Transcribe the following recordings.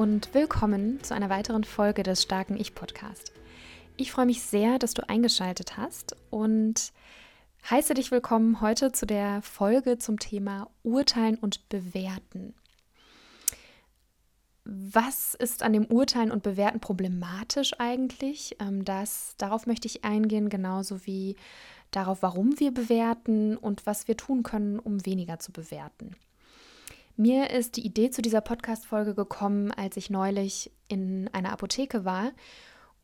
Und willkommen zu einer weiteren Folge des Starken Ich Podcast. Ich freue mich sehr, dass du eingeschaltet hast und heiße dich willkommen heute zu der Folge zum Thema Urteilen und Bewerten. Was ist an dem Urteilen und Bewerten problematisch eigentlich? Ähm, das, darauf möchte ich eingehen, genauso wie darauf, warum wir bewerten und was wir tun können, um weniger zu bewerten. Mir ist die Idee zu dieser Podcast-Folge gekommen, als ich neulich in einer Apotheke war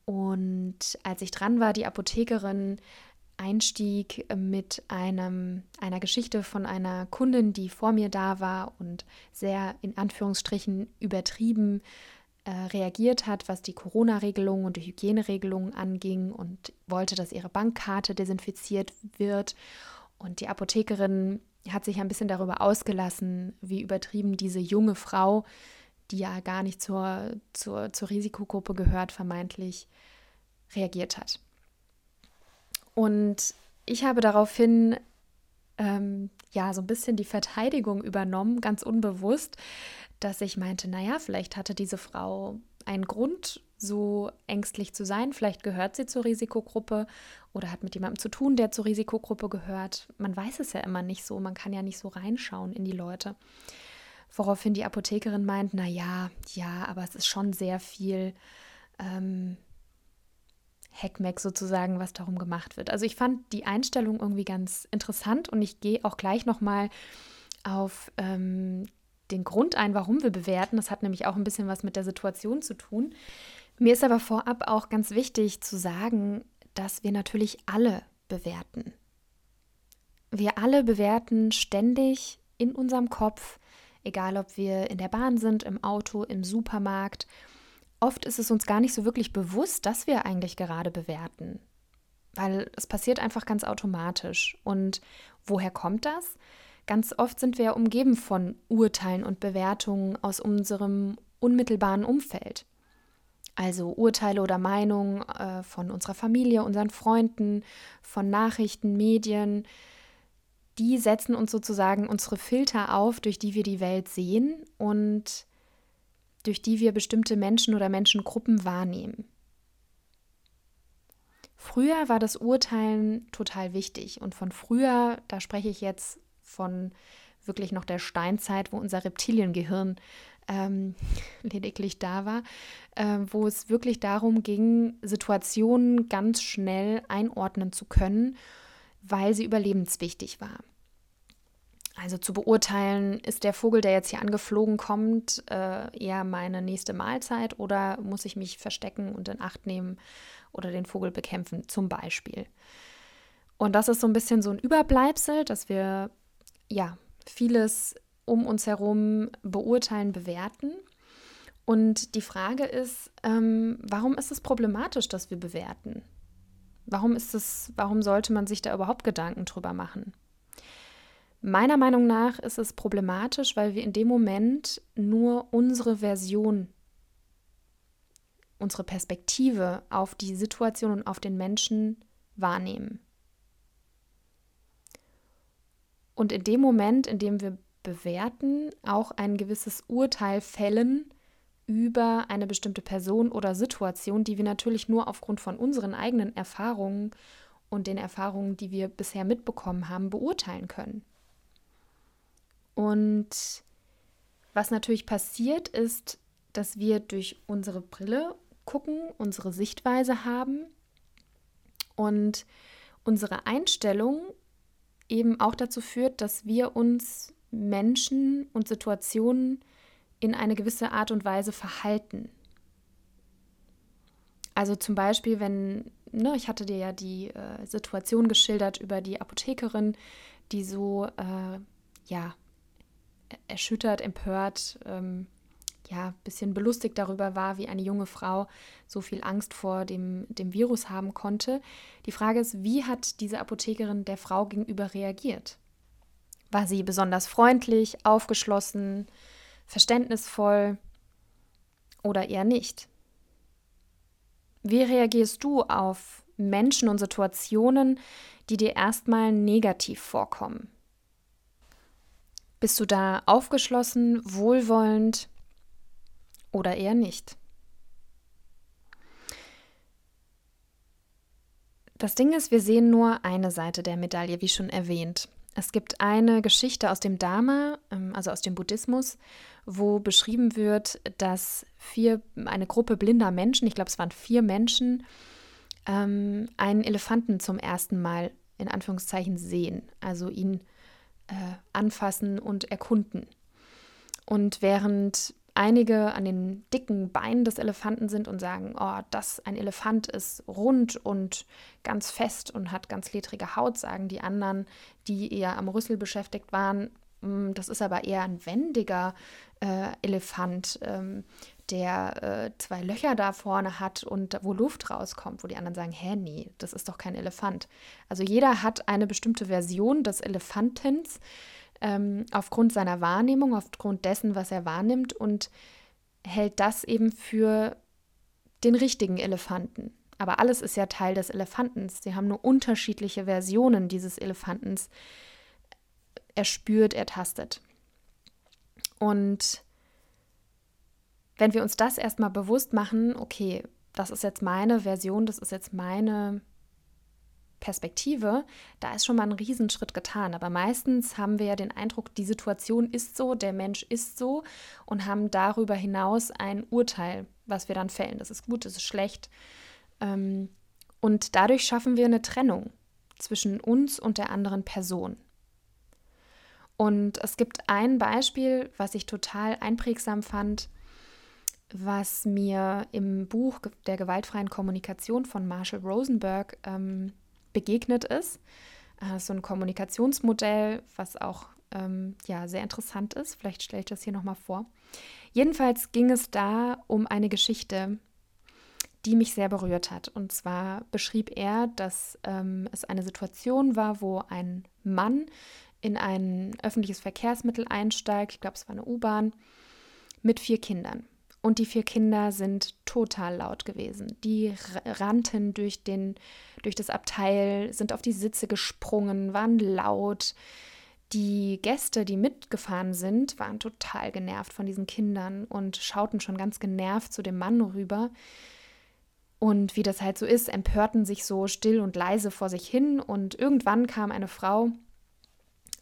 und als ich dran war, die Apothekerin einstieg mit einem, einer Geschichte von einer Kundin, die vor mir da war und sehr in Anführungsstrichen übertrieben äh, reagiert hat, was die Corona-Regelungen und die Hygieneregelungen anging und wollte, dass ihre Bankkarte desinfiziert wird. Und die Apothekerin hat sich ein bisschen darüber ausgelassen, wie übertrieben diese junge Frau, die ja gar nicht zur, zur, zur Risikogruppe gehört, vermeintlich reagiert hat. Und ich habe daraufhin ähm, ja so ein bisschen die Verteidigung übernommen, ganz unbewusst, dass ich meinte, naja, vielleicht hatte diese Frau einen Grund, so ängstlich zu sein. Vielleicht gehört sie zur Risikogruppe oder hat mit jemandem zu tun, der zur Risikogruppe gehört. Man weiß es ja immer nicht so, man kann ja nicht so reinschauen in die Leute. Woraufhin die Apothekerin meint, na ja, ja, aber es ist schon sehr viel ähm, Heckmeck sozusagen, was darum gemacht wird. Also ich fand die Einstellung irgendwie ganz interessant und ich gehe auch gleich nochmal auf ähm, den Grund ein, warum wir bewerten. Das hat nämlich auch ein bisschen was mit der Situation zu tun. Mir ist aber vorab auch ganz wichtig zu sagen, dass wir natürlich alle bewerten. Wir alle bewerten ständig in unserem Kopf, egal ob wir in der Bahn sind, im Auto, im Supermarkt. Oft ist es uns gar nicht so wirklich bewusst, dass wir eigentlich gerade bewerten, weil es passiert einfach ganz automatisch. Und woher kommt das? Ganz oft sind wir umgeben von Urteilen und Bewertungen aus unserem unmittelbaren Umfeld. Also Urteile oder Meinungen äh, von unserer Familie, unseren Freunden, von Nachrichten, Medien, die setzen uns sozusagen unsere Filter auf, durch die wir die Welt sehen und durch die wir bestimmte Menschen oder Menschengruppen wahrnehmen. Früher war das Urteilen total wichtig und von früher, da spreche ich jetzt von wirklich noch der Steinzeit, wo unser Reptiliengehirn ähm, lediglich da war, äh, wo es wirklich darum ging, Situationen ganz schnell einordnen zu können, weil sie überlebenswichtig war. Also zu beurteilen, ist der Vogel, der jetzt hier angeflogen kommt, äh, eher meine nächste Mahlzeit oder muss ich mich verstecken und in Acht nehmen oder den Vogel bekämpfen, zum Beispiel. Und das ist so ein bisschen so ein Überbleibsel, dass wir ja, vieles um uns herum beurteilen, bewerten. Und die Frage ist, ähm, warum ist es problematisch, dass wir bewerten? Warum ist es, warum sollte man sich da überhaupt Gedanken drüber machen? Meiner Meinung nach ist es problematisch, weil wir in dem Moment nur unsere Version, unsere Perspektive auf die Situation und auf den Menschen wahrnehmen. und in dem Moment, in dem wir bewerten, auch ein gewisses Urteil fällen über eine bestimmte Person oder Situation, die wir natürlich nur aufgrund von unseren eigenen Erfahrungen und den Erfahrungen, die wir bisher mitbekommen haben, beurteilen können. Und was natürlich passiert ist, dass wir durch unsere Brille gucken, unsere Sichtweise haben und unsere Einstellung eben auch dazu führt, dass wir uns Menschen und Situationen in eine gewisse Art und Weise verhalten. Also zum Beispiel, wenn, ne, ich hatte dir ja die äh, Situation geschildert über die Apothekerin, die so, äh, ja, erschüttert, empört ähm, ja, ein bisschen belustigt darüber war, wie eine junge Frau so viel Angst vor dem, dem Virus haben konnte. Die Frage ist, wie hat diese Apothekerin der Frau gegenüber reagiert? War sie besonders freundlich, aufgeschlossen, verständnisvoll oder eher nicht? Wie reagierst du auf Menschen und Situationen, die dir erstmal negativ vorkommen? Bist du da aufgeschlossen, wohlwollend oder eher nicht? Das Ding ist, wir sehen nur eine Seite der Medaille, wie schon erwähnt. Es gibt eine Geschichte aus dem Dharma, ähm, also aus dem Buddhismus, wo beschrieben wird, dass vier, eine Gruppe blinder Menschen, ich glaube es waren vier Menschen, ähm, einen Elefanten zum ersten Mal in Anführungszeichen sehen, also ihn äh, anfassen und erkunden. Und während einige an den dicken Beinen des Elefanten sind und sagen, oh, das ein Elefant ist rund und ganz fest und hat ganz ledrige Haut, sagen die anderen, die eher am Rüssel beschäftigt waren, hm, das ist aber eher ein wendiger äh, Elefant, ähm, der äh, zwei Löcher da vorne hat und wo Luft rauskommt, wo die anderen sagen, hä, nee, das ist doch kein Elefant. Also jeder hat eine bestimmte Version des Elefantens ähm, aufgrund seiner Wahrnehmung, aufgrund dessen, was er wahrnimmt und hält das eben für den richtigen Elefanten. Aber alles ist ja Teil des Elefantens. Sie haben nur unterschiedliche Versionen dieses Elefantens erspürt, ertastet. Und wenn wir uns das erstmal bewusst machen, okay, das ist jetzt meine Version, das ist jetzt meine Perspektive, da ist schon mal ein Riesenschritt getan. Aber meistens haben wir ja den Eindruck, die Situation ist so, der Mensch ist so und haben darüber hinaus ein Urteil, was wir dann fällen. Das ist gut, das ist schlecht. Ähm, und dadurch schaffen wir eine Trennung zwischen uns und der anderen Person. Und es gibt ein Beispiel, was ich total einprägsam fand, was mir im Buch der gewaltfreien Kommunikation von Marshall Rosenberg ähm, begegnet ist. Äh, so ein Kommunikationsmodell, was auch ähm, ja, sehr interessant ist. Vielleicht stelle ich das hier nochmal vor. Jedenfalls ging es da um eine Geschichte, die mich sehr berührt hat. Und zwar beschrieb er, dass ähm, es eine Situation war, wo ein Mann in ein öffentliches Verkehrsmittel einsteigt, ich glaube es war eine U-Bahn, mit vier Kindern. Und die vier Kinder sind total laut gewesen. Die rannten durch, den, durch das Abteil, sind auf die Sitze gesprungen, waren laut. Die Gäste, die mitgefahren sind, waren total genervt von diesen Kindern und schauten schon ganz genervt zu dem Mann rüber. Und wie das halt so ist, empörten sich so still und leise vor sich hin. Und irgendwann kam eine Frau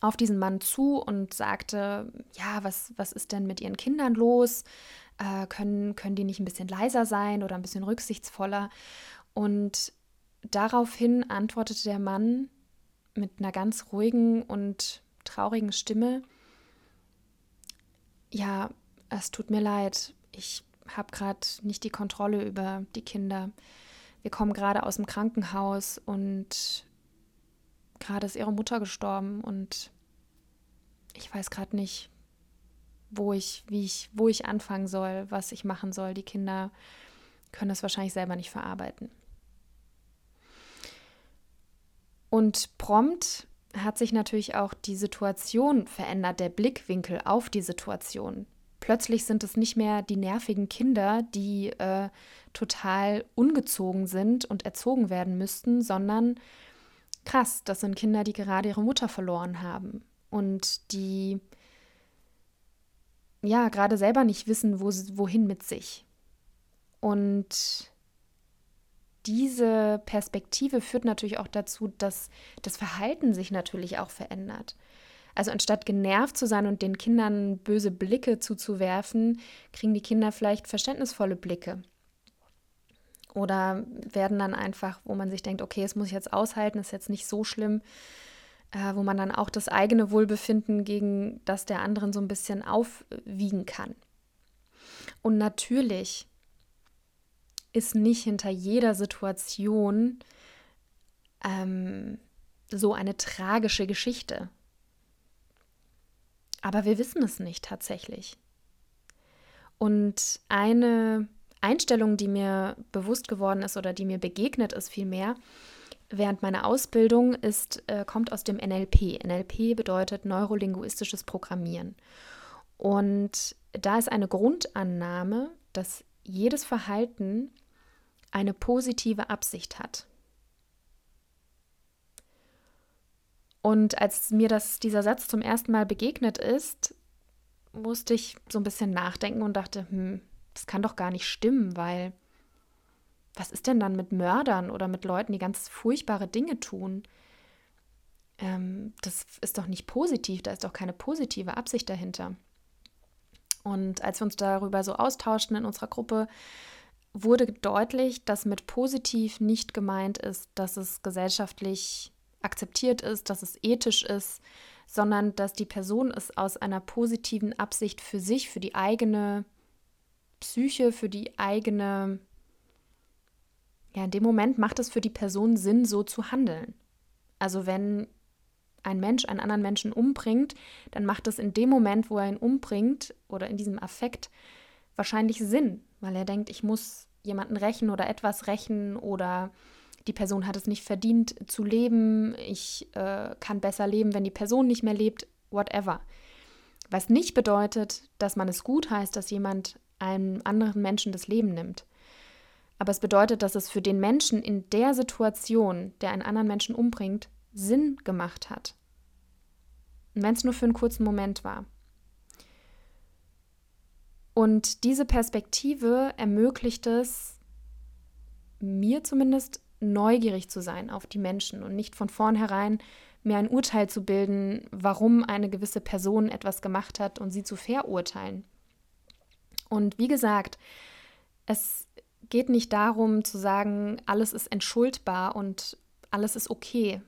auf diesen Mann zu und sagte, ja, was, was ist denn mit ihren Kindern los? Äh, können, können die nicht ein bisschen leiser sein oder ein bisschen rücksichtsvoller? Und daraufhin antwortete der Mann mit einer ganz ruhigen und traurigen Stimme, ja, es tut mir leid, ich habe gerade nicht die Kontrolle über die Kinder. Wir kommen gerade aus dem Krankenhaus und gerade ist ihre Mutter gestorben und ich weiß gerade nicht, wo ich, wie ich, wo ich anfangen soll, was ich machen soll. Die Kinder können das wahrscheinlich selber nicht verarbeiten. Und prompt hat sich natürlich auch die Situation verändert, der Blickwinkel auf die Situation. Plötzlich sind es nicht mehr die nervigen Kinder, die äh, total ungezogen sind und erzogen werden müssten, sondern krass, das sind Kinder, die gerade ihre Mutter verloren haben und die ja gerade selber nicht wissen, wo, wohin mit sich. Und diese Perspektive führt natürlich auch dazu, dass das Verhalten sich natürlich auch verändert. Also anstatt genervt zu sein und den Kindern böse Blicke zuzuwerfen, kriegen die Kinder vielleicht verständnisvolle Blicke. Oder werden dann einfach, wo man sich denkt, okay, es muss ich jetzt aushalten, ist jetzt nicht so schlimm, äh, wo man dann auch das eigene Wohlbefinden gegen das der anderen so ein bisschen aufwiegen kann. Und natürlich ist nicht hinter jeder Situation ähm, so eine tragische Geschichte. Aber wir wissen es nicht tatsächlich. Und eine Einstellung, die mir bewusst geworden ist oder die mir begegnet ist vielmehr, während meiner Ausbildung ist, äh, kommt aus dem NLP. NLP bedeutet neurolinguistisches Programmieren. Und da ist eine Grundannahme, dass jedes Verhalten eine positive Absicht hat. Und als mir das, dieser Satz zum ersten Mal begegnet ist, musste ich so ein bisschen nachdenken und dachte, hm, das kann doch gar nicht stimmen, weil was ist denn dann mit Mördern oder mit Leuten, die ganz furchtbare Dinge tun? Ähm, das ist doch nicht positiv, da ist doch keine positive Absicht dahinter. Und als wir uns darüber so austauschten in unserer Gruppe, wurde deutlich, dass mit positiv nicht gemeint ist, dass es gesellschaftlich akzeptiert ist, dass es ethisch ist, sondern dass die Person es aus einer positiven Absicht für sich, für die eigene Psyche, für die eigene, ja, in dem Moment macht es für die Person Sinn, so zu handeln. Also wenn ein Mensch einen anderen Menschen umbringt, dann macht es in dem Moment, wo er ihn umbringt oder in diesem Affekt wahrscheinlich Sinn, weil er denkt, ich muss jemanden rächen oder etwas rächen oder die Person hat es nicht verdient zu leben, ich äh, kann besser leben, wenn die Person nicht mehr lebt, whatever. Was nicht bedeutet, dass man es gut heißt, dass jemand einem anderen Menschen das Leben nimmt. Aber es bedeutet, dass es für den Menschen in der Situation, der einen anderen Menschen umbringt, Sinn gemacht hat. Und wenn es nur für einen kurzen Moment war. Und diese Perspektive ermöglicht es, mir zumindest neugierig zu sein auf die Menschen und nicht von vornherein mir ein Urteil zu bilden, warum eine gewisse Person etwas gemacht hat und sie zu verurteilen. Und wie gesagt, es geht nicht darum zu sagen, alles ist entschuldbar und alles ist okay,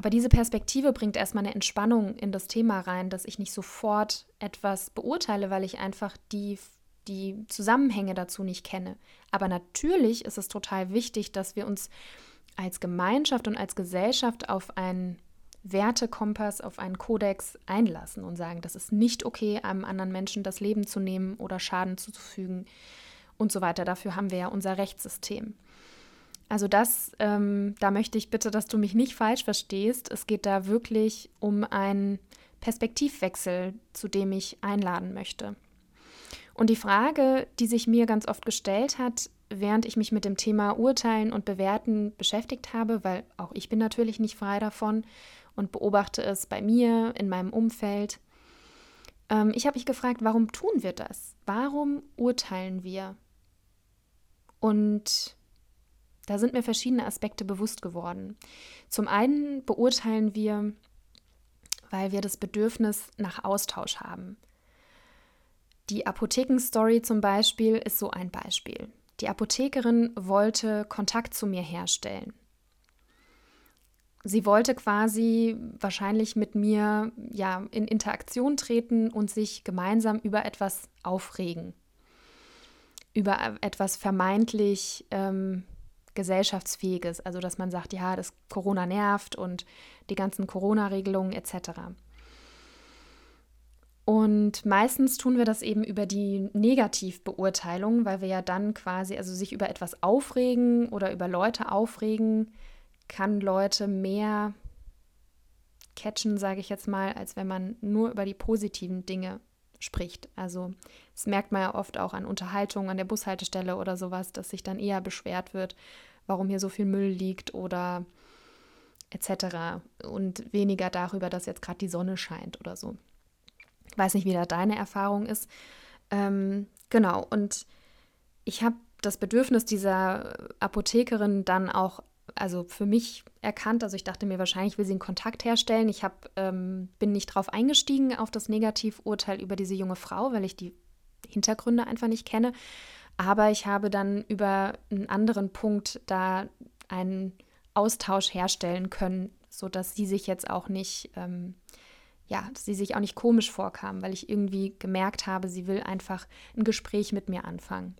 aber diese Perspektive bringt erstmal eine Entspannung in das Thema rein, dass ich nicht sofort etwas beurteile, weil ich einfach die, die Zusammenhänge dazu nicht kenne. Aber natürlich ist es total wichtig, dass wir uns als Gemeinschaft und als Gesellschaft auf einen Wertekompass, auf einen Kodex einlassen und sagen, das ist nicht okay, einem anderen Menschen das Leben zu nehmen oder Schaden zuzufügen und so weiter. Dafür haben wir ja unser Rechtssystem. Also das, ähm, da möchte ich bitte, dass du mich nicht falsch verstehst. Es geht da wirklich um einen Perspektivwechsel, zu dem ich einladen möchte. Und die Frage, die sich mir ganz oft gestellt hat, während ich mich mit dem Thema Urteilen und Bewerten beschäftigt habe, weil auch ich bin natürlich nicht frei davon und beobachte es bei mir, in meinem Umfeld. Ähm, ich habe mich gefragt, warum tun wir das? Warum urteilen wir? Und da sind mir verschiedene Aspekte bewusst geworden. Zum einen beurteilen wir, weil wir das Bedürfnis nach Austausch haben. Die Apothekenstory zum Beispiel ist so ein Beispiel. Die Apothekerin wollte Kontakt zu mir herstellen. Sie wollte quasi wahrscheinlich mit mir ja in Interaktion treten und sich gemeinsam über etwas aufregen. Über etwas vermeintlich ähm, gesellschaftsfähiges, also dass man sagt, ja, das Corona nervt und die ganzen Corona-Regelungen etc. Und meistens tun wir das eben über die Negativbeurteilung, weil wir ja dann quasi, also sich über etwas aufregen oder über Leute aufregen, kann Leute mehr catchen, sage ich jetzt mal, als wenn man nur über die positiven Dinge spricht. Also das merkt man ja oft auch an Unterhaltungen an der Bushaltestelle oder sowas, dass sich dann eher beschwert wird, warum hier so viel Müll liegt oder etc. Und weniger darüber, dass jetzt gerade die Sonne scheint oder so. Ich weiß nicht, wie da deine Erfahrung ist. Ähm, genau, und ich habe das Bedürfnis dieser Apothekerin dann auch, also für mich erkannt. Also ich dachte mir, wahrscheinlich will sie einen Kontakt herstellen. Ich hab, ähm, bin nicht drauf eingestiegen auf das Negativurteil über diese junge Frau, weil ich die Hintergründe einfach nicht kenne. Aber ich habe dann über einen anderen Punkt da einen Austausch herstellen können, sodass sie sich jetzt auch nicht, ähm, ja, sie sich auch nicht komisch vorkam, weil ich irgendwie gemerkt habe, sie will einfach ein Gespräch mit mir anfangen.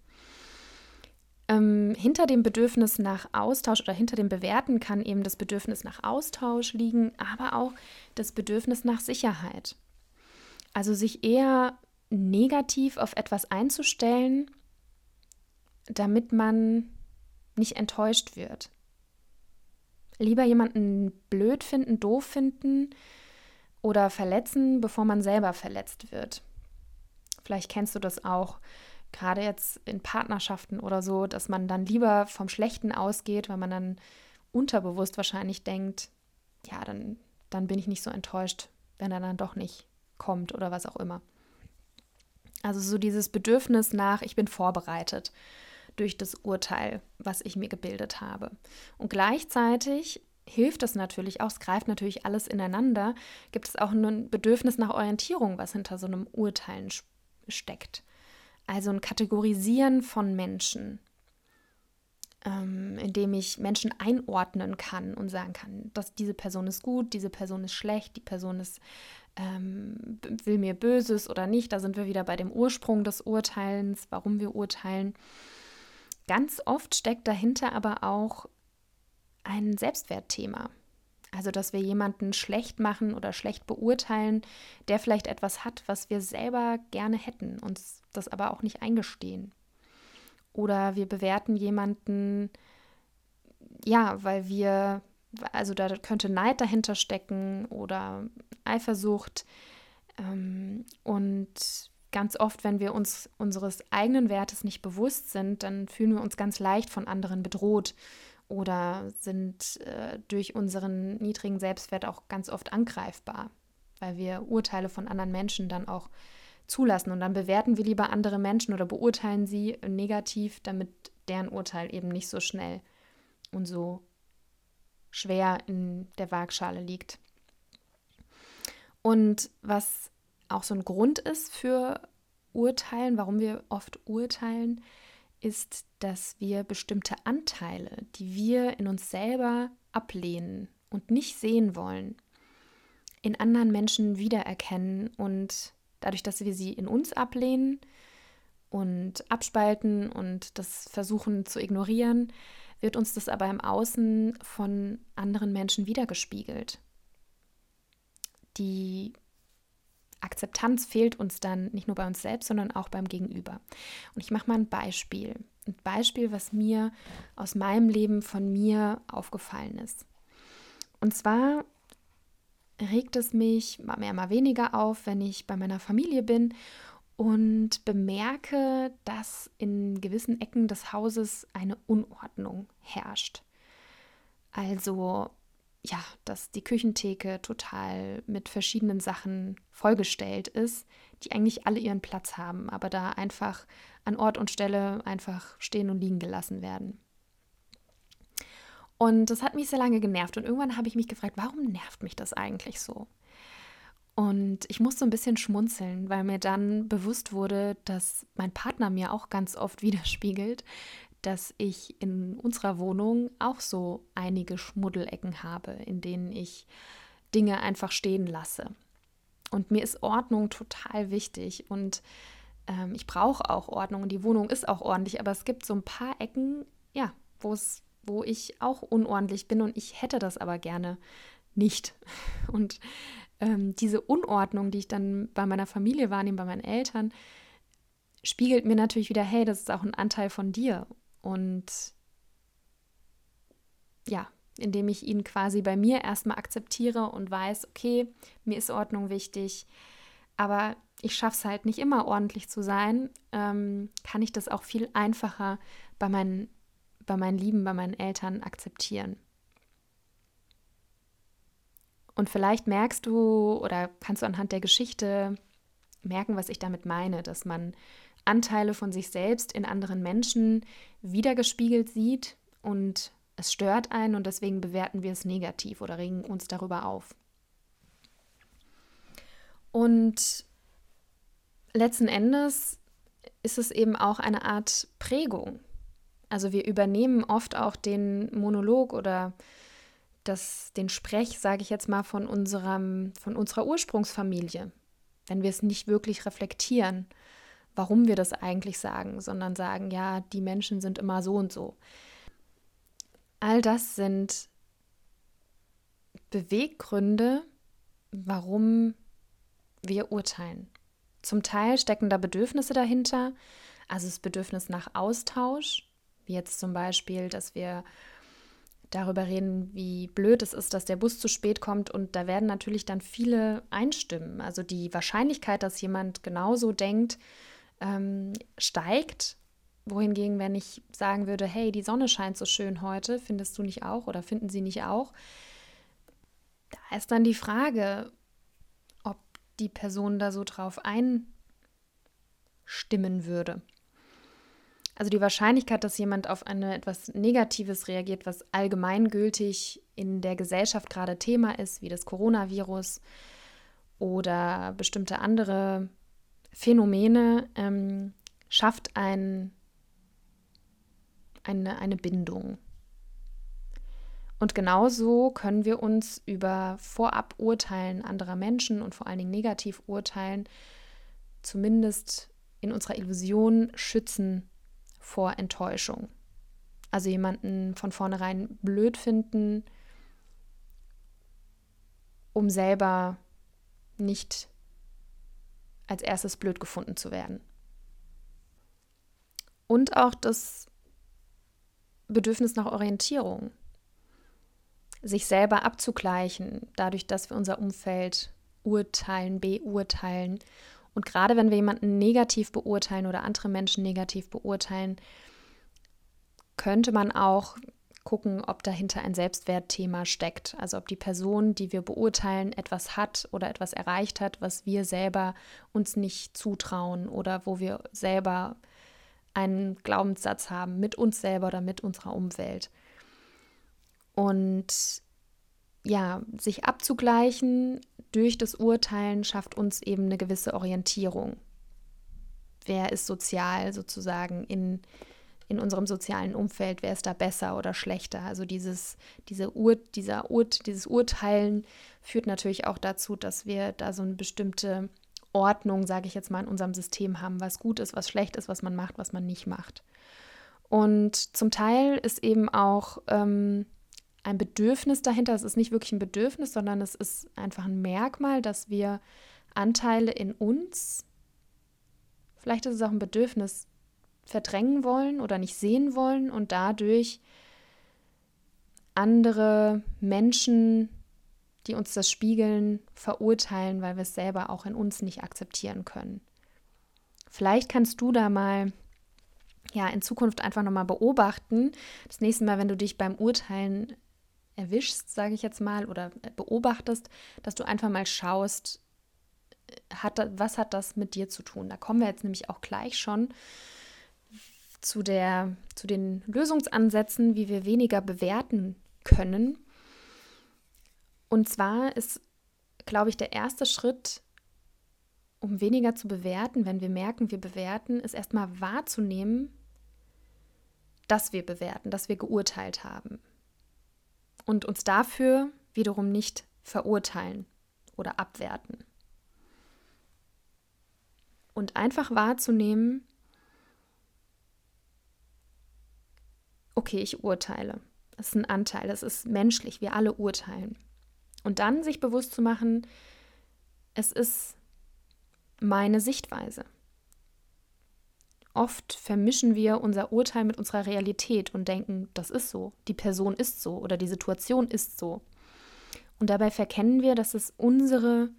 Ähm, hinter dem Bedürfnis nach Austausch oder hinter dem Bewerten kann eben das Bedürfnis nach Austausch liegen, aber auch das Bedürfnis nach Sicherheit. Also sich eher negativ auf etwas einzustellen, damit man nicht enttäuscht wird. Lieber jemanden blöd finden, doof finden oder verletzen, bevor man selber verletzt wird. Vielleicht kennst du das auch, gerade jetzt in Partnerschaften oder so, dass man dann lieber vom Schlechten ausgeht, weil man dann unterbewusst wahrscheinlich denkt, ja, dann, dann bin ich nicht so enttäuscht, wenn er dann doch nicht kommt oder was auch immer. Also so dieses Bedürfnis nach, ich bin vorbereitet durch das Urteil, was ich mir gebildet habe. Und gleichzeitig hilft es natürlich auch, es greift natürlich alles ineinander, gibt es auch ein Bedürfnis nach Orientierung, was hinter so einem Urteilen steckt. Also ein Kategorisieren von Menschen, ähm, indem ich Menschen einordnen kann und sagen kann, dass diese Person ist gut, diese Person ist schlecht, die Person ist ähm, will mir Böses oder nicht. Da sind wir wieder bei dem Ursprung des Urteilens, warum wir urteilen. Ganz oft steckt dahinter aber auch ein Selbstwertthema. Also, dass wir jemanden schlecht machen oder schlecht beurteilen, der vielleicht etwas hat, was wir selber gerne hätten, uns das aber auch nicht eingestehen. Oder wir bewerten jemanden, ja, weil wir, also da könnte Neid dahinter stecken oder Eifersucht. Ähm, und ganz oft, wenn wir uns unseres eigenen Wertes nicht bewusst sind, dann fühlen wir uns ganz leicht von anderen bedroht oder sind äh, durch unseren niedrigen Selbstwert auch ganz oft angreifbar, weil wir Urteile von anderen Menschen dann auch zulassen. Und dann bewerten wir lieber andere Menschen oder beurteilen sie negativ, damit deren Urteil eben nicht so schnell und so schwer in der Waagschale liegt. Und was auch so ein Grund ist für Urteilen, warum wir oft urteilen, ist, dass wir bestimmte Anteile, die wir in uns selber ablehnen und nicht sehen wollen, in anderen Menschen wiedererkennen und dadurch, dass wir sie in uns ablehnen und abspalten und das versuchen zu ignorieren, wird uns das aber im Außen von anderen Menschen wiedergespiegelt. Die Akzeptanz fehlt uns dann nicht nur bei uns selbst, sondern auch beim Gegenüber. Und ich mache mal ein Beispiel. Ein Beispiel, was mir aus meinem Leben von mir aufgefallen ist. Und zwar regt es mich mal mehr, mal weniger auf, wenn ich bei meiner Familie bin und bemerke, dass in gewissen Ecken des Hauses eine Unordnung herrscht. Also ja, dass die Küchentheke total mit verschiedenen Sachen vollgestellt ist, die eigentlich alle ihren Platz haben, aber da einfach an Ort und Stelle einfach stehen und liegen gelassen werden. Und das hat mich sehr lange genervt und irgendwann habe ich mich gefragt, warum nervt mich das eigentlich so? Und ich musste ein bisschen schmunzeln, weil mir dann bewusst wurde, dass mein Partner mir auch ganz oft widerspiegelt, dass ich in unserer Wohnung auch so einige Schmuddelecken habe, in denen ich Dinge einfach stehen lasse. Und mir ist Ordnung total wichtig und ähm, ich brauche auch Ordnung und die Wohnung ist auch ordentlich, aber es gibt so ein paar Ecken, ja, wo es, wo ich auch unordentlich bin und ich hätte das aber gerne nicht. Und ähm, diese Unordnung, die ich dann bei meiner Familie wahrnehme, bei meinen Eltern, spiegelt mir natürlich wieder, hey, das ist auch ein Anteil von dir und ja, indem ich ihn quasi bei mir erstmal akzeptiere und weiß, okay, mir ist Ordnung wichtig, aber ich schaffe es halt nicht immer ordentlich zu sein, ähm, kann ich das auch viel einfacher bei meinen, bei meinen Lieben, bei meinen Eltern akzeptieren. Und vielleicht merkst du oder kannst du anhand der Geschichte merken, was ich damit meine, dass man Anteile von sich selbst in anderen Menschen wiedergespiegelt sieht und es stört einen und deswegen bewerten wir es negativ oder regen uns darüber auf. Und letzten Endes ist es eben auch eine Art Prägung. Also wir übernehmen oft auch den Monolog oder das, den Sprech, sage ich jetzt mal, von, unserem, von unserer Ursprungsfamilie, wenn wir es nicht wirklich reflektieren warum wir das eigentlich sagen, sondern sagen, ja, die Menschen sind immer so und so. All das sind Beweggründe, warum wir urteilen. Zum Teil stecken da Bedürfnisse dahinter, also das Bedürfnis nach Austausch, wie jetzt zum Beispiel, dass wir darüber reden, wie blöd es ist, dass der Bus zu spät kommt. Und da werden natürlich dann viele einstimmen. Also die Wahrscheinlichkeit, dass jemand genauso denkt, ähm, steigt. Wohingegen, wenn ich sagen würde, hey, die Sonne scheint so schön heute, findest du nicht auch oder finden sie nicht auch? Da ist dann die Frage, ob die Person da so drauf einstimmen würde. Also die Wahrscheinlichkeit, dass jemand auf eine etwas Negatives reagiert, was allgemeingültig in der Gesellschaft gerade Thema ist, wie das Coronavirus oder bestimmte andere Phänomene, ähm, schafft ein, eine, eine Bindung. Und genauso können wir uns über Vorab-Urteilen anderer Menschen und vor allen Dingen Negativ-Urteilen zumindest in unserer Illusion schützen vor Enttäuschung. Also jemanden von vornherein blöd finden, um selber nicht als erstes blöd gefunden zu werden. Und auch das Bedürfnis nach Orientierung, sich selber abzugleichen, dadurch, dass wir unser Umfeld urteilen, beurteilen und gerade wenn wir jemanden negativ beurteilen oder andere Menschen negativ beurteilen, könnte man auch gucken, ob dahinter ein Selbstwertthema steckt. Also ob die Person, die wir beurteilen, etwas hat oder etwas erreicht hat, was wir selber uns nicht zutrauen oder wo wir selber einen Glaubenssatz haben mit uns selber oder mit unserer Umwelt. Und ja, sich abzugleichen durch das Urteilen schafft uns eben eine gewisse Orientierung. Wer ist sozial sozusagen in, in unserem sozialen Umfeld, wer ist da besser oder schlechter? Also dieses, diese Ur, dieser Ur, dieses Urteilen führt natürlich auch dazu, dass wir da so eine bestimmte Ordnung, sage ich jetzt mal, in unserem System haben, was gut ist, was schlecht ist, was man macht, was man nicht macht. Und zum Teil ist eben auch ähm, ein Bedürfnis dahinter. Es ist nicht wirklich ein Bedürfnis, sondern es ist einfach ein Merkmal, dass wir Anteile in uns, vielleicht ist es auch ein Bedürfnis, verdrängen wollen oder nicht sehen wollen und dadurch andere Menschen, die uns das spiegeln, verurteilen, weil wir es selber auch in uns nicht akzeptieren können. Vielleicht kannst du da mal ja in Zukunft einfach nochmal beobachten. Das nächste Mal, wenn du dich beim Urteilen erwischst, sage ich jetzt mal, oder beobachtest, dass du einfach mal schaust, hat, was hat das mit dir zu tun? Da kommen wir jetzt nämlich auch gleich schon zu, der, zu den Lösungsansätzen, wie wir weniger bewerten können. Und zwar ist, glaube ich, der erste Schritt, um weniger zu bewerten, wenn wir merken, wir bewerten, ist erstmal wahrzunehmen, dass wir bewerten, dass wir geurteilt haben und uns dafür wiederum nicht verurteilen oder abwerten. Und einfach wahrzunehmen, okay, ich urteile. Das ist ein Anteil, das ist menschlich, wir alle urteilen. Und dann sich bewusst zu machen, es ist meine Sichtweise. Oft vermischen wir unser Urteil mit unserer Realität und denken, das ist so, die Person ist so oder die Situation ist so. Und dabei verkennen wir, dass es unsere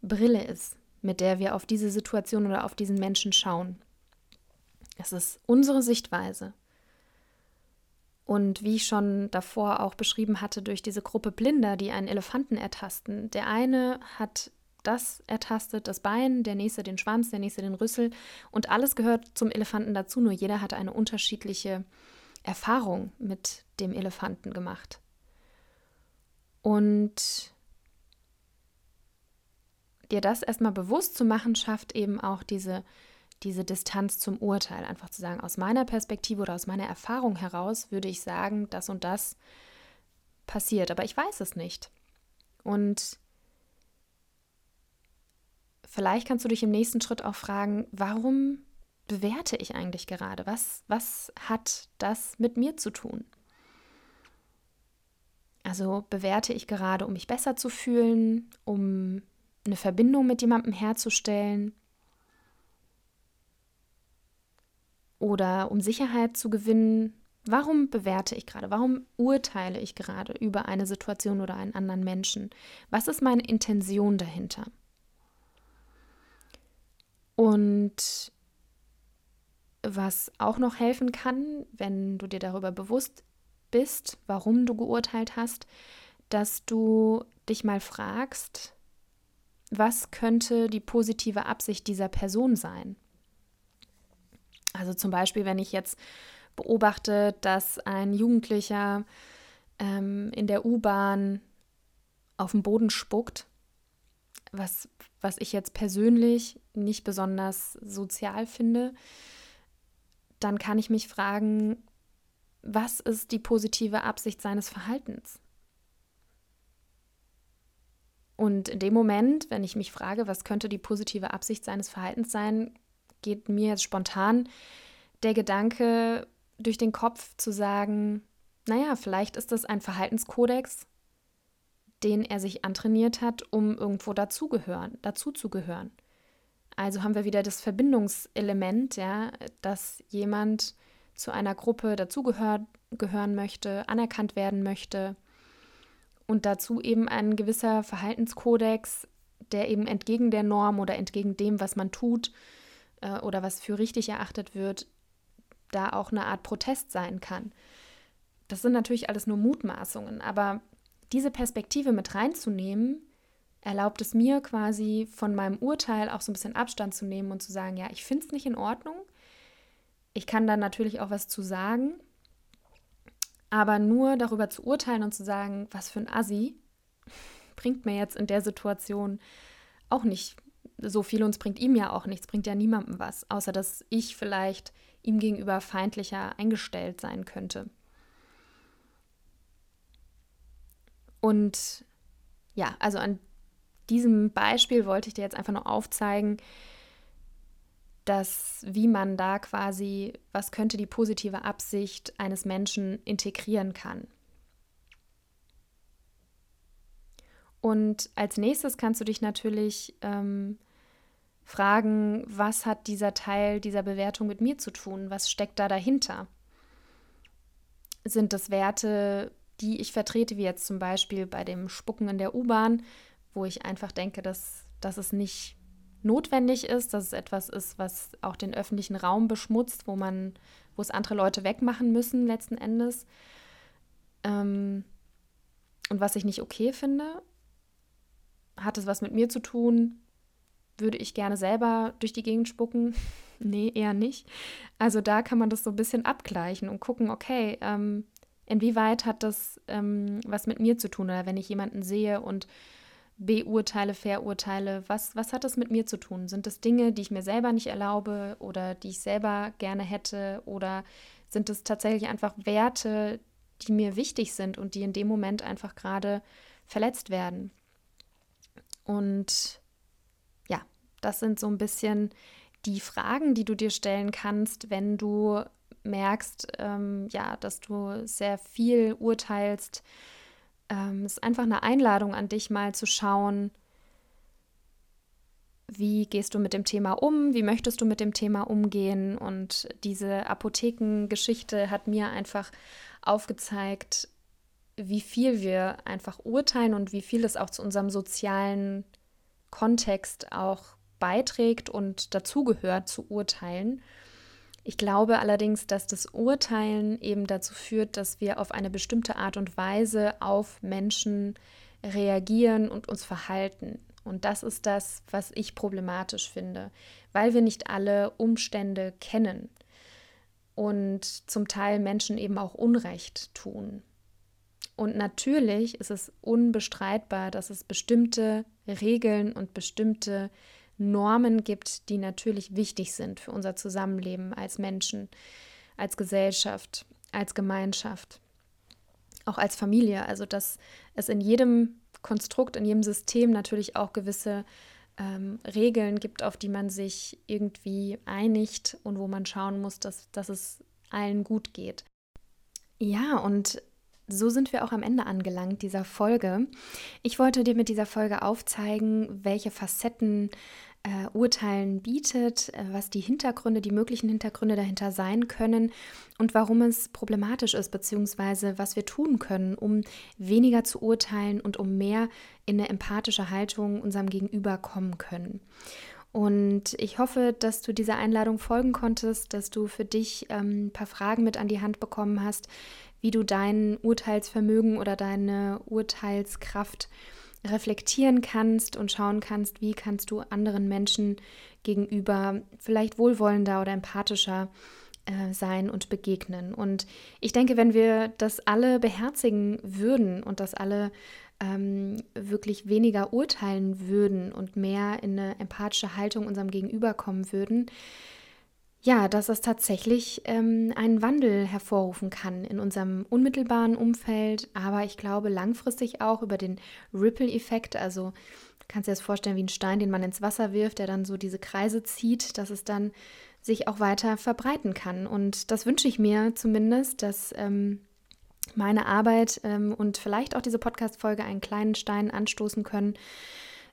Brille ist, mit der wir auf diese Situation oder auf diesen Menschen schauen. Es ist unsere Sichtweise. Und wie ich schon davor auch beschrieben hatte, durch diese Gruppe Blinder, die einen Elefanten ertasten. Der eine hat das ertastet das Bein, der nächste den Schwanz, der nächste den Rüssel und alles gehört zum Elefanten dazu, nur jeder hatte eine unterschiedliche Erfahrung mit dem Elefanten gemacht. Und dir das erstmal bewusst zu machen, schafft eben auch diese, diese Distanz zum Urteil. Einfach zu sagen, aus meiner Perspektive oder aus meiner Erfahrung heraus würde ich sagen, das und das passiert, aber ich weiß es nicht. Und vielleicht kannst du dich im nächsten Schritt auch fragen, warum bewerte ich eigentlich gerade? Was, was hat das mit mir zu tun? Also bewerte ich gerade, um mich besser zu fühlen, um eine Verbindung mit jemandem herzustellen oder um Sicherheit zu gewinnen. Warum bewerte ich gerade? Warum urteile ich gerade über eine Situation oder einen anderen Menschen? Was ist meine Intention dahinter? Und was auch noch helfen kann, wenn du dir darüber bewusst bist, warum du geurteilt hast, dass du dich mal fragst, was könnte die positive Absicht dieser Person sein? Also zum Beispiel, wenn ich jetzt beobachte, dass ein Jugendlicher ähm, in der U-Bahn auf den Boden spuckt, was, was ich jetzt persönlich nicht besonders sozial finde, dann kann ich mich fragen, was ist die positive Absicht seines Verhaltens? Und in dem Moment, wenn ich mich frage, was könnte die positive Absicht seines Verhaltens sein, geht mir jetzt spontan der Gedanke durch den Kopf zu sagen, naja, vielleicht ist das ein Verhaltenskodex, den er sich antrainiert hat, um irgendwo dazugehören, dazu. Also haben wir wieder das Verbindungselement, ja, dass jemand zu einer Gruppe dazugehören möchte, anerkannt werden möchte und dazu eben ein gewisser Verhaltenskodex, der eben entgegen der Norm oder entgegen dem, was man tut äh, oder was für richtig erachtet wird, da auch eine Art Protest sein kann. Das sind natürlich alles nur Mutmaßungen, aber diese Perspektive mit reinzunehmen, erlaubt es mir quasi von meinem Urteil auch so ein bisschen Abstand zu nehmen und zu sagen, ja, ich finde es nicht in Ordnung. Ich kann dann natürlich auch was zu sagen, aber nur darüber zu urteilen und zu sagen, was für ein Assi, bringt mir jetzt in der Situation auch nicht so viel und es bringt ihm ja auch nichts, bringt ja niemandem was, außer dass ich vielleicht ihm gegenüber feindlicher eingestellt sein könnte. Und ja, also an diesem Beispiel wollte ich dir jetzt einfach nur aufzeigen, dass wie man da quasi, was könnte die positive Absicht eines Menschen integrieren kann. Und als nächstes kannst du dich natürlich ähm, fragen, was hat dieser Teil dieser Bewertung mit mir zu tun? Was steckt da dahinter? Sind das Werte, die ich vertrete, wie jetzt zum Beispiel bei dem Spucken in der U-Bahn, wo ich einfach denke, dass, dass es nicht notwendig ist, dass es etwas ist, was auch den öffentlichen Raum beschmutzt, wo man, wo es andere Leute wegmachen müssen letzten Endes. Ähm, und was ich nicht okay finde, hat es was mit mir zu tun? Würde ich gerne selber durch die Gegend spucken? nee, eher nicht. Also da kann man das so ein bisschen abgleichen und gucken, okay, ähm, inwieweit hat das ähm, was mit mir zu tun? Oder wenn ich jemanden sehe und beurteile, verurteile, was, was hat das mit mir zu tun? Sind das Dinge, die ich mir selber nicht erlaube oder die ich selber gerne hätte? Oder sind es tatsächlich einfach Werte, die mir wichtig sind und die in dem Moment einfach gerade verletzt werden? Und ja, das sind so ein bisschen die Fragen, die du dir stellen kannst, wenn du merkst, ähm, ja, dass du sehr viel urteilst ähm, ist einfach eine Einladung an dich, mal zu schauen, wie gehst du mit dem Thema um, wie möchtest du mit dem Thema umgehen. Und diese Apothekengeschichte hat mir einfach aufgezeigt, wie viel wir einfach urteilen und wie viel es auch zu unserem sozialen Kontext auch beiträgt und dazugehört zu urteilen. Ich glaube allerdings, dass das Urteilen eben dazu führt, dass wir auf eine bestimmte Art und Weise auf Menschen reagieren und uns verhalten. Und das ist das, was ich problematisch finde, weil wir nicht alle Umstände kennen und zum Teil Menschen eben auch Unrecht tun. Und natürlich ist es unbestreitbar, dass es bestimmte Regeln und bestimmte Normen gibt, die natürlich wichtig sind für unser Zusammenleben als Menschen, als Gesellschaft, als Gemeinschaft, auch als Familie. Also dass es in jedem Konstrukt, in jedem System natürlich auch gewisse ähm, Regeln gibt, auf die man sich irgendwie einigt und wo man schauen muss, dass, dass es allen gut geht. Ja, und so sind wir auch am Ende angelangt dieser Folge. Ich wollte dir mit dieser Folge aufzeigen, welche Facetten äh, Urteilen bietet, äh, was die Hintergründe, die möglichen Hintergründe dahinter sein können und warum es problematisch ist, beziehungsweise was wir tun können, um weniger zu urteilen und um mehr in eine empathische Haltung unserem Gegenüber kommen können. Und ich hoffe, dass du dieser Einladung folgen konntest, dass du für dich ähm, ein paar Fragen mit an die Hand bekommen hast, wie du dein Urteilsvermögen oder deine Urteilskraft reflektieren kannst und schauen kannst, wie kannst du anderen Menschen gegenüber vielleicht wohlwollender oder empathischer äh, sein und begegnen. Und ich denke, wenn wir das alle beherzigen würden und das alle ähm, wirklich weniger urteilen würden und mehr in eine empathische Haltung unserem Gegenüber kommen würden, ja, dass es tatsächlich ähm, einen Wandel hervorrufen kann in unserem unmittelbaren Umfeld, aber ich glaube langfristig auch über den Ripple-Effekt. Also du kannst dir das vorstellen wie ein Stein, den man ins Wasser wirft, der dann so diese Kreise zieht, dass es dann sich auch weiter verbreiten kann. Und das wünsche ich mir zumindest, dass ähm, meine Arbeit ähm, und vielleicht auch diese Podcast-Folge einen kleinen Stein anstoßen können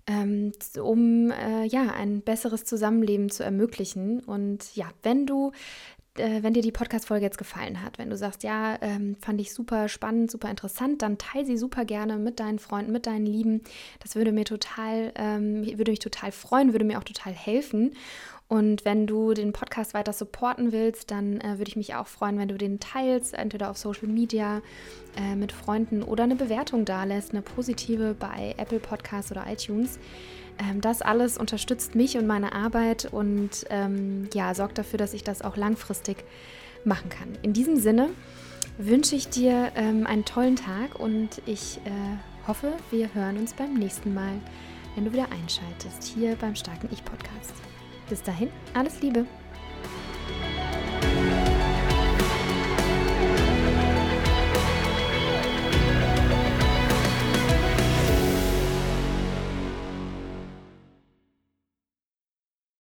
ähm, um äh, ja ein besseres Zusammenleben zu ermöglichen. Und ja, wenn du äh, wenn dir die Podcast-Folge jetzt gefallen hat, wenn du sagst, ja, ähm, fand ich super spannend, super interessant, dann teile sie super gerne mit deinen Freunden, mit deinen Lieben. Das würde mir total, ähm, würde mich total freuen, würde mir auch total helfen. Und wenn du den Podcast weiter supporten willst, dann äh, würde ich mich auch freuen, wenn du den teilst, entweder auf Social Media äh, mit Freunden oder eine Bewertung dalässt, eine positive bei Apple Podcasts oder iTunes. Ähm, das alles unterstützt mich und meine Arbeit und ähm, ja, sorgt dafür, dass ich das auch langfristig machen kann. In diesem Sinne wünsche ich dir ähm, einen tollen Tag und ich äh, hoffe, wir hören uns beim nächsten Mal, wenn du wieder einschaltest, hier beim Starken Ich Podcast. Bis dahin, alles Liebe.